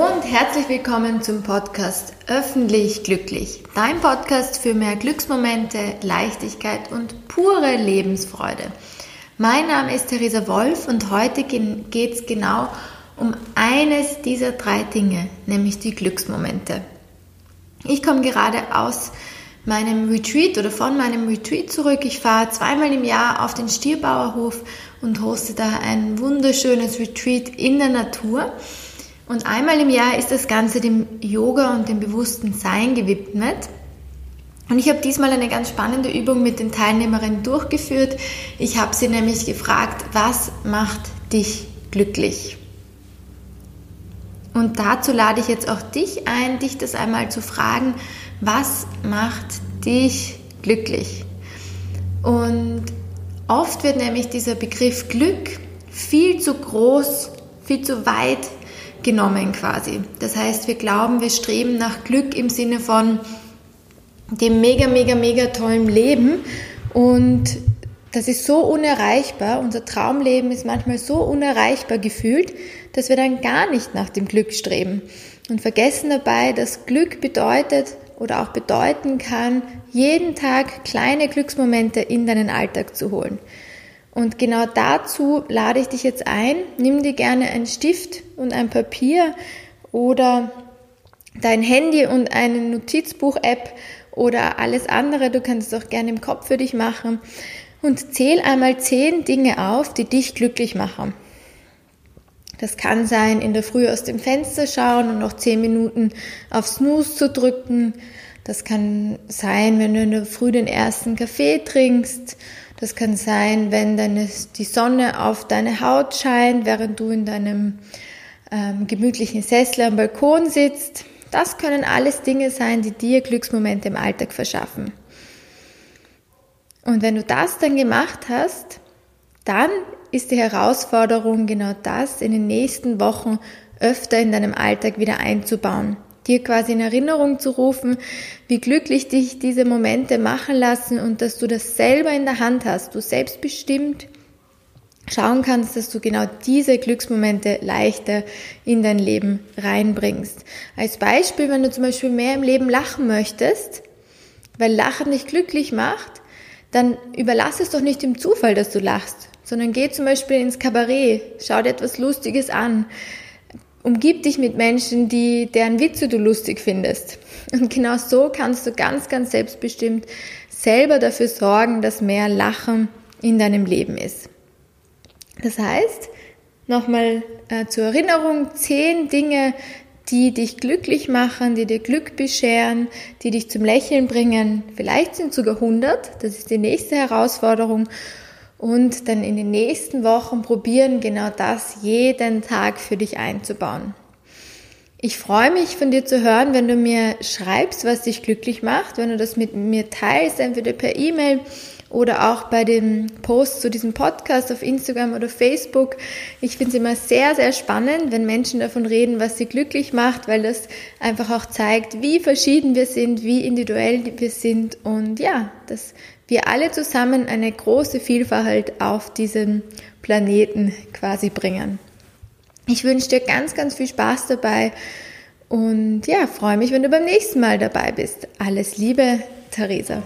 herzlich willkommen zum Podcast Öffentlich Glücklich, dein Podcast für mehr Glücksmomente, Leichtigkeit und pure Lebensfreude. Mein Name ist Theresa Wolf und heute geht es genau um eines dieser drei Dinge, nämlich die Glücksmomente. Ich komme gerade aus meinem Retreat oder von meinem Retreat zurück. Ich fahre zweimal im Jahr auf den Stierbauerhof und hoste da ein wunderschönes Retreat in der Natur. Und einmal im Jahr ist das Ganze dem Yoga und dem bewussten Sein gewidmet. Und ich habe diesmal eine ganz spannende Übung mit den Teilnehmerinnen durchgeführt. Ich habe sie nämlich gefragt, was macht dich glücklich? Und dazu lade ich jetzt auch dich ein, dich das einmal zu fragen, was macht dich glücklich? Und oft wird nämlich dieser Begriff Glück viel zu groß, viel zu weit genommen quasi. Das heißt, wir glauben, wir streben nach Glück im Sinne von dem mega, mega, mega tollen Leben und das ist so unerreichbar, unser Traumleben ist manchmal so unerreichbar gefühlt, dass wir dann gar nicht nach dem Glück streben und vergessen dabei, dass Glück bedeutet oder auch bedeuten kann, jeden Tag kleine Glücksmomente in deinen Alltag zu holen. Und genau dazu lade ich dich jetzt ein. Nimm dir gerne einen Stift und ein Papier oder dein Handy und eine Notizbuch-App oder alles andere. Du kannst es auch gerne im Kopf für dich machen und zähl einmal zehn Dinge auf, die dich glücklich machen. Das kann sein, in der Früh aus dem Fenster schauen und noch zehn Minuten auf Snooze zu drücken. Das kann sein, wenn du in der Früh den ersten Kaffee trinkst. Das kann sein, wenn deine, die Sonne auf deine Haut scheint, während du in deinem ähm, gemütlichen Sessel am Balkon sitzt. Das können alles Dinge sein, die dir Glücksmomente im Alltag verschaffen. Und wenn du das dann gemacht hast, dann ist die Herausforderung genau das in den nächsten Wochen öfter in deinem Alltag wieder einzubauen. Dir quasi in Erinnerung zu rufen, wie glücklich dich diese Momente machen lassen und dass du das selber in der Hand hast, du selbstbestimmt schauen kannst, dass du genau diese Glücksmomente leichter in dein Leben reinbringst. Als Beispiel, wenn du zum Beispiel mehr im Leben lachen möchtest, weil Lachen dich glücklich macht, dann überlass es doch nicht dem Zufall, dass du lachst, sondern geh zum Beispiel ins Kabarett, schau dir etwas Lustiges an, umgib dich mit Menschen, die, deren Witze du lustig findest. Und genau so kannst du ganz, ganz selbstbestimmt selber dafür sorgen, dass mehr Lachen in deinem Leben ist. Das heißt, nochmal äh, zur Erinnerung, zehn Dinge, die dich glücklich machen, die dir Glück bescheren, die dich zum Lächeln bringen. Vielleicht sind sogar 100, das ist die nächste Herausforderung. Und dann in den nächsten Wochen probieren, genau das jeden Tag für dich einzubauen. Ich freue mich von dir zu hören, wenn du mir schreibst, was dich glücklich macht, wenn du das mit mir teilst, entweder per E-Mail oder auch bei den Posts zu diesem Podcast auf Instagram oder Facebook. Ich finde es immer sehr, sehr spannend, wenn Menschen davon reden, was sie glücklich macht, weil das einfach auch zeigt, wie verschieden wir sind, wie individuell wir sind und ja, dass wir alle zusammen eine große Vielfalt auf diesem Planeten quasi bringen. Ich wünsche dir ganz, ganz viel Spaß dabei und ja, freue mich, wenn du beim nächsten Mal dabei bist. Alles Liebe, Theresa.